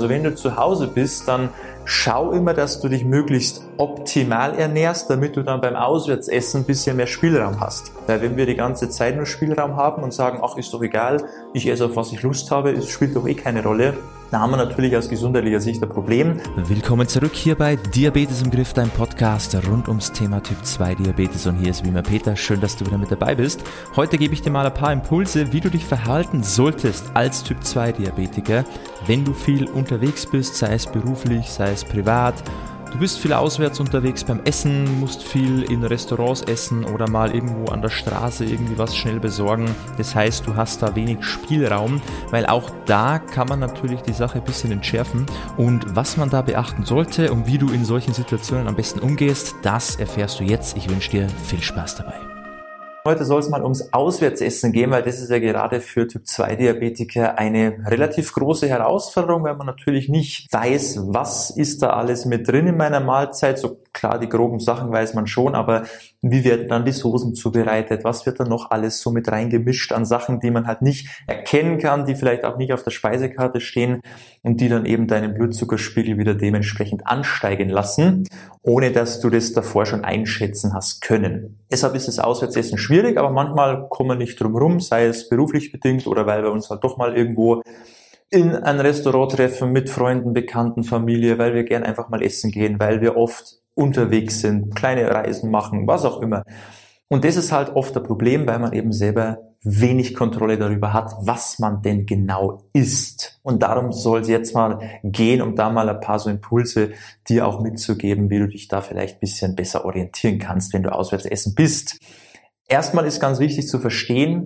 Also wenn du zu Hause bist, dann schau immer, dass du dich möglichst optimal ernährst, damit du dann beim Auswärtsessen ein bisschen mehr Spielraum hast. Weil wenn wir die ganze Zeit nur Spielraum haben und sagen, ach, ist doch egal, ich esse auf was ich Lust habe, es spielt doch eh keine Rolle, da haben wir natürlich aus gesundheitlicher Sicht ein Problem. Willkommen zurück hier bei Diabetes im Griff, dein Podcast rund ums Thema Typ 2 Diabetes. Und hier ist wie immer Peter. Schön, dass du wieder mit dabei bist. Heute gebe ich dir mal ein paar Impulse, wie du dich verhalten solltest als Typ 2 Diabetiker, wenn du viel unterwegs bist, sei es beruflich, sei es privat Du bist viel auswärts unterwegs beim Essen, musst viel in Restaurants essen oder mal irgendwo an der Straße irgendwie was schnell besorgen. Das heißt, du hast da wenig Spielraum, weil auch da kann man natürlich die Sache ein bisschen entschärfen. Und was man da beachten sollte und wie du in solchen Situationen am besten umgehst, das erfährst du jetzt. Ich wünsche dir viel Spaß dabei. Heute soll es mal ums Auswärtsessen gehen, weil das ist ja gerade für Typ-2-Diabetiker eine relativ große Herausforderung, weil man natürlich nicht weiß, was ist da alles mit drin in meiner Mahlzeit. So klar, die groben Sachen weiß man schon, aber wie werden dann die Soßen zubereitet? Was wird dann noch alles so mit reingemischt an Sachen, die man halt nicht erkennen kann, die vielleicht auch nicht auf der Speisekarte stehen und die dann eben deinen Blutzuckerspiegel wieder dementsprechend ansteigen lassen, ohne dass du das davor schon einschätzen hast können. Deshalb ist das Auswärtsessen schwierig, aber manchmal kommen wir nicht drum rum, sei es beruflich bedingt oder weil wir uns halt doch mal irgendwo in ein Restaurant treffen mit Freunden, Bekannten, Familie, weil wir gern einfach mal essen gehen, weil wir oft unterwegs sind, kleine Reisen machen, was auch immer. Und das ist halt oft ein Problem, weil man eben selber wenig Kontrolle darüber hat, was man denn genau isst. Und darum soll es jetzt mal gehen, um da mal ein paar so Impulse dir auch mitzugeben, wie du dich da vielleicht ein bisschen besser orientieren kannst, wenn du auswärts essen bist. Erstmal ist ganz wichtig zu verstehen,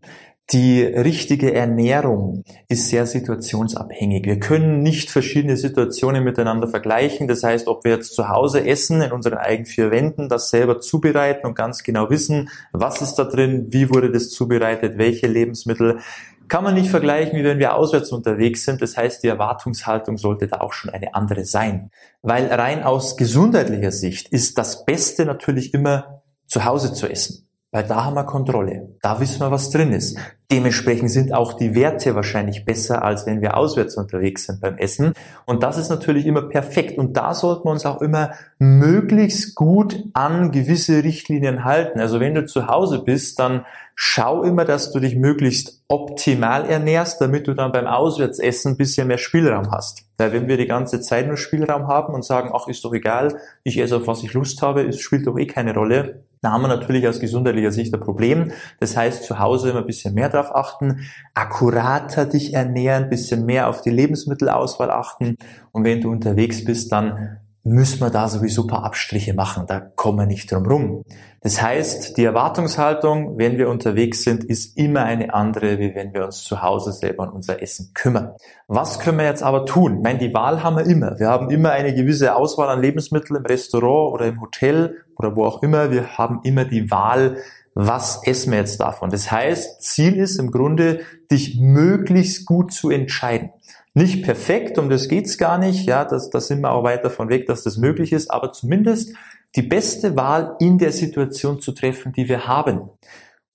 die richtige Ernährung ist sehr situationsabhängig. Wir können nicht verschiedene Situationen miteinander vergleichen. Das heißt, ob wir jetzt zu Hause essen, in unseren eigenen vier Wänden, das selber zubereiten und ganz genau wissen, was ist da drin, wie wurde das zubereitet, welche Lebensmittel, kann man nicht vergleichen, wie wenn wir auswärts unterwegs sind. Das heißt, die Erwartungshaltung sollte da auch schon eine andere sein. Weil rein aus gesundheitlicher Sicht ist das Beste natürlich immer zu Hause zu essen. Weil da haben wir Kontrolle. Da wissen wir, was drin ist. Dementsprechend sind auch die Werte wahrscheinlich besser, als wenn wir auswärts unterwegs sind beim Essen. Und das ist natürlich immer perfekt. Und da sollten wir uns auch immer möglichst gut an gewisse Richtlinien halten. Also wenn du zu Hause bist, dann schau immer, dass du dich möglichst optimal ernährst, damit du dann beim Auswärtsessen ein bisschen mehr Spielraum hast. Weil wenn wir die ganze Zeit nur Spielraum haben und sagen, ach, ist doch egal, ich esse auf was ich Lust habe, es spielt doch eh keine Rolle, da haben wir natürlich aus gesundheitlicher Sicht ein Problem. Das heißt, zu Hause immer ein bisschen mehr drauf achten, akkurater dich ernähren, bisschen mehr auf die Lebensmittelauswahl achten. Und wenn du unterwegs bist, dann müssen wir da sowieso paar Abstriche machen. Da kommen wir nicht drum rum. Das heißt, die Erwartungshaltung, wenn wir unterwegs sind, ist immer eine andere, wie wenn wir uns zu Hause selber um unser Essen kümmern. Was können wir jetzt aber tun? Ich meine, die Wahl haben wir immer. Wir haben immer eine gewisse Auswahl an Lebensmitteln im Restaurant oder im Hotel oder wo auch immer. Wir haben immer die Wahl, was essen wir jetzt davon. Das heißt, Ziel ist im Grunde, dich möglichst gut zu entscheiden. Nicht perfekt, um das geht's gar nicht. Ja, das, das sind wir auch weit davon weg, dass das möglich ist, aber zumindest die beste Wahl in der Situation zu treffen, die wir haben.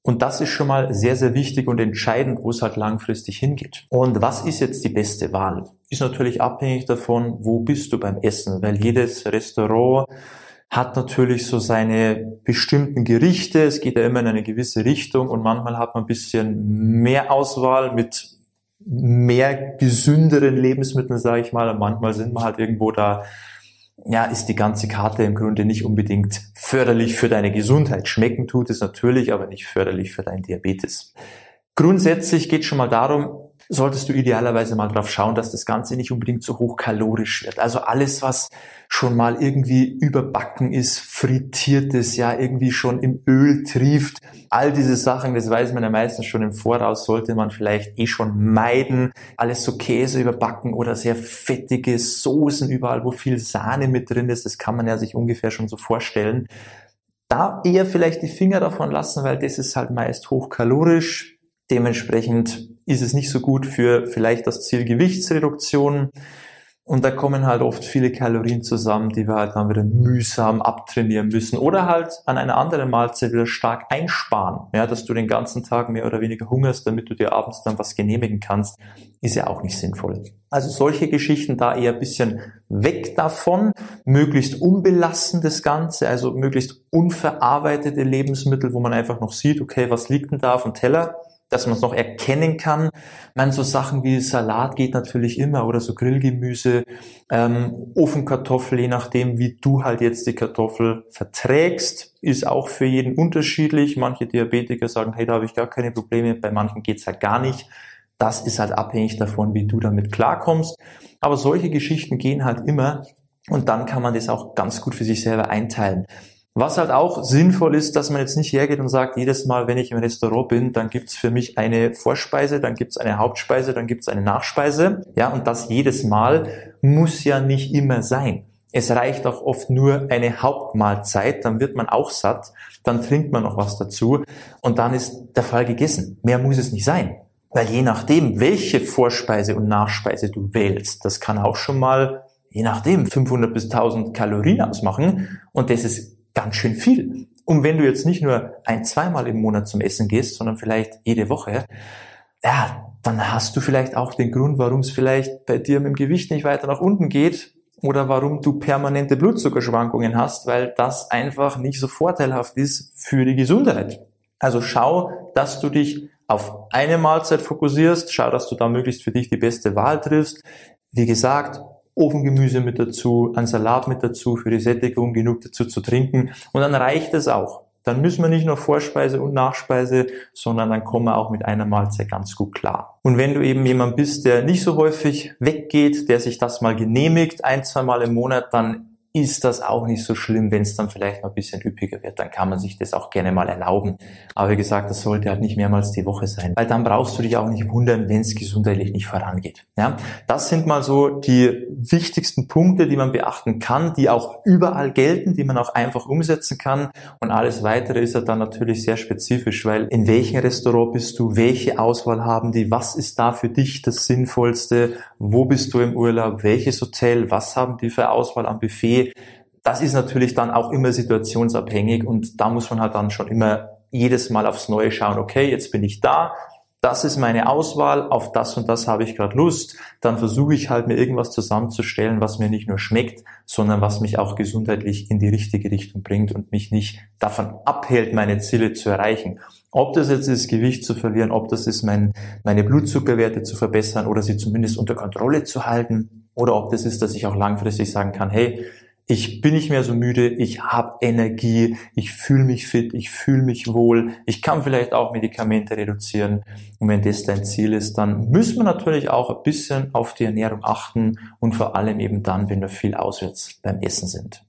Und das ist schon mal sehr, sehr wichtig und entscheidend, wo es halt langfristig hingeht. Und was ist jetzt die beste Wahl? Ist natürlich abhängig davon, wo bist du beim Essen, weil jedes Restaurant hat natürlich so seine bestimmten Gerichte. Es geht ja immer in eine gewisse Richtung und manchmal hat man ein bisschen mehr Auswahl mit mehr gesünderen Lebensmitteln, sage ich mal. Und manchmal sind wir halt irgendwo da, ja, ist die ganze Karte im Grunde nicht unbedingt förderlich für deine Gesundheit. Schmecken tut es natürlich, aber nicht förderlich für deinen Diabetes. Grundsätzlich geht schon mal darum, solltest du idealerweise mal drauf schauen, dass das Ganze nicht unbedingt so hochkalorisch wird. Also alles, was schon mal irgendwie überbacken ist, frittiert ist, ja, irgendwie schon im Öl trieft. All diese Sachen, das weiß man ja meistens schon im Voraus, sollte man vielleicht eh schon meiden. Alles so Käse überbacken oder sehr fettige Soßen überall, wo viel Sahne mit drin ist, das kann man ja sich ungefähr schon so vorstellen. Da eher vielleicht die Finger davon lassen, weil das ist halt meist hochkalorisch. Dementsprechend ist es nicht so gut für vielleicht das Ziel Gewichtsreduktion. Und da kommen halt oft viele Kalorien zusammen, die wir halt dann wieder mühsam abtrainieren müssen oder halt an einer anderen Mahlzeit wieder stark einsparen. Ja, dass du den ganzen Tag mehr oder weniger hungerst, damit du dir abends dann was genehmigen kannst, ist ja auch nicht sinnvoll. Also solche Geschichten da eher ein bisschen weg davon, möglichst unbelassen das Ganze, also möglichst unverarbeitete Lebensmittel, wo man einfach noch sieht, okay, was liegt denn da auf dem Teller? Dass man es noch erkennen kann. Meine, so Sachen wie Salat geht natürlich immer oder so Grillgemüse, ähm, Ofenkartoffel, je nachdem, wie du halt jetzt die Kartoffel verträgst, ist auch für jeden unterschiedlich. Manche Diabetiker sagen, hey, da habe ich gar keine Probleme, bei manchen geht's halt gar nicht. Das ist halt abhängig davon, wie du damit klarkommst. Aber solche Geschichten gehen halt immer und dann kann man das auch ganz gut für sich selber einteilen. Was halt auch sinnvoll ist, dass man jetzt nicht hergeht und sagt, jedes Mal, wenn ich im Restaurant bin, dann gibt's für mich eine Vorspeise, dann gibt's eine Hauptspeise, dann gibt's eine Nachspeise. Ja, und das jedes Mal muss ja nicht immer sein. Es reicht auch oft nur eine Hauptmahlzeit, dann wird man auch satt, dann trinkt man noch was dazu und dann ist der Fall gegessen. Mehr muss es nicht sein. Weil je nachdem, welche Vorspeise und Nachspeise du wählst, das kann auch schon mal, je nachdem, 500 bis 1000 Kalorien ausmachen und das ist ganz schön viel. Und wenn du jetzt nicht nur ein, zweimal im Monat zum Essen gehst, sondern vielleicht jede Woche, ja, dann hast du vielleicht auch den Grund, warum es vielleicht bei dir mit dem Gewicht nicht weiter nach unten geht oder warum du permanente Blutzuckerschwankungen hast, weil das einfach nicht so vorteilhaft ist für die Gesundheit. Also schau, dass du dich auf eine Mahlzeit fokussierst, schau, dass du da möglichst für dich die beste Wahl triffst. Wie gesagt, Ofengemüse mit dazu, ein Salat mit dazu für die Sättigung, genug dazu zu trinken und dann reicht es auch. Dann müssen wir nicht nur Vorspeise und Nachspeise, sondern dann kommen wir auch mit einer Mahlzeit ganz gut klar. Und wenn du eben jemand bist, der nicht so häufig weggeht, der sich das mal genehmigt, ein, zwei Mal im Monat, dann ist das auch nicht so schlimm, wenn es dann vielleicht mal ein bisschen üppiger wird. Dann kann man sich das auch gerne mal erlauben. Aber wie gesagt, das sollte halt nicht mehrmals die Woche sein, weil dann brauchst du dich auch nicht wundern, wenn es gesundheitlich nicht vorangeht. Ja, das sind mal so die wichtigsten Punkte, die man beachten kann, die auch überall gelten, die man auch einfach umsetzen kann. Und alles weitere ist ja dann natürlich sehr spezifisch, weil in welchem Restaurant bist du, welche Auswahl haben die, was ist da für dich das Sinnvollste, wo bist du im Urlaub, welches Hotel, was haben die für Auswahl am Buffet, das ist natürlich dann auch immer situationsabhängig und da muss man halt dann schon immer jedes Mal aufs Neue schauen, okay, jetzt bin ich da, das ist meine Auswahl, auf das und das habe ich gerade Lust, dann versuche ich halt mir irgendwas zusammenzustellen, was mir nicht nur schmeckt, sondern was mich auch gesundheitlich in die richtige Richtung bringt und mich nicht davon abhält, meine Ziele zu erreichen. Ob das jetzt ist, Gewicht zu verlieren, ob das ist, mein, meine Blutzuckerwerte zu verbessern oder sie zumindest unter Kontrolle zu halten, oder ob das ist, dass ich auch langfristig sagen kann, hey, ich bin nicht mehr so müde, ich habe Energie, ich fühle mich fit, ich fühle mich wohl, ich kann vielleicht auch Medikamente reduzieren. Und wenn das dein Ziel ist, dann müssen wir natürlich auch ein bisschen auf die Ernährung achten und vor allem eben dann, wenn wir viel auswärts beim Essen sind.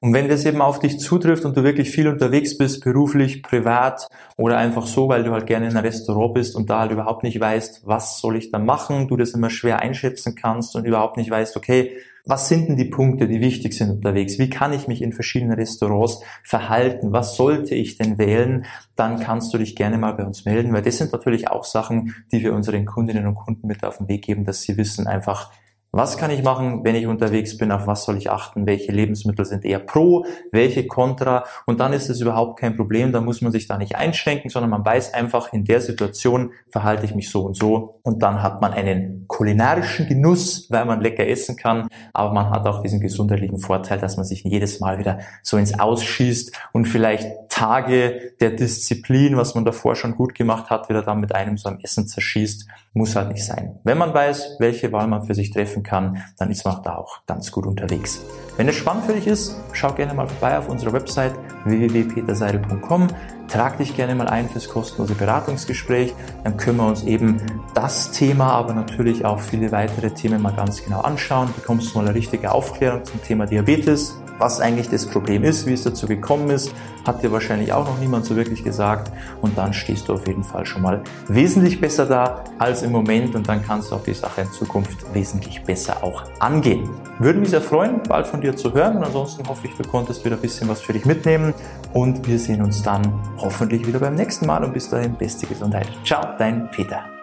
Und wenn das eben auf dich zutrifft und du wirklich viel unterwegs bist, beruflich, privat oder einfach so, weil du halt gerne in einem Restaurant bist und da halt überhaupt nicht weißt, was soll ich da machen, du das immer schwer einschätzen kannst und überhaupt nicht weißt, okay, was sind denn die Punkte, die wichtig sind unterwegs? Wie kann ich mich in verschiedenen Restaurants verhalten? Was sollte ich denn wählen? Dann kannst du dich gerne mal bei uns melden, weil das sind natürlich auch Sachen, die wir unseren Kundinnen und Kunden mit auf den Weg geben, dass sie wissen einfach, was kann ich machen, wenn ich unterwegs bin? Auf was soll ich achten? Welche Lebensmittel sind eher pro? Welche contra? Und dann ist es überhaupt kein Problem. Da muss man sich da nicht einschränken, sondern man weiß einfach, in der Situation verhalte ich mich so und so. Und dann hat man einen kulinarischen Genuss, weil man lecker essen kann. Aber man hat auch diesen gesundheitlichen Vorteil, dass man sich jedes Mal wieder so ins Ausschießt und vielleicht Tage der Disziplin, was man davor schon gut gemacht hat, wieder dann mit einem so am Essen zerschießt, muss halt nicht sein. Wenn man weiß, welche Wahl man für sich treffen kann, dann ist man auch da auch ganz gut unterwegs. Wenn es spannend für dich ist, schau gerne mal vorbei auf unserer Website www.peterseidel.com. Trag dich gerne mal ein fürs kostenlose Beratungsgespräch. Dann können wir uns eben das Thema, aber natürlich auch viele weitere Themen mal ganz genau anschauen. Bekommst du mal eine richtige Aufklärung zum Thema Diabetes, was eigentlich das Problem ist, wie es dazu gekommen ist, hat dir wahrscheinlich auch noch niemand so wirklich gesagt. Und dann stehst du auf jeden Fall schon mal wesentlich besser da als im Moment und dann kannst du auch die Sache in Zukunft wesentlich besser auch angehen. Würde mich sehr freuen, bald von dir zu hören und ansonsten hoffe ich, du konntest wieder ein bisschen was für dich mitnehmen und wir sehen uns dann hoffentlich wieder beim nächsten Mal und bis dahin beste Gesundheit. Ciao, dein Peter.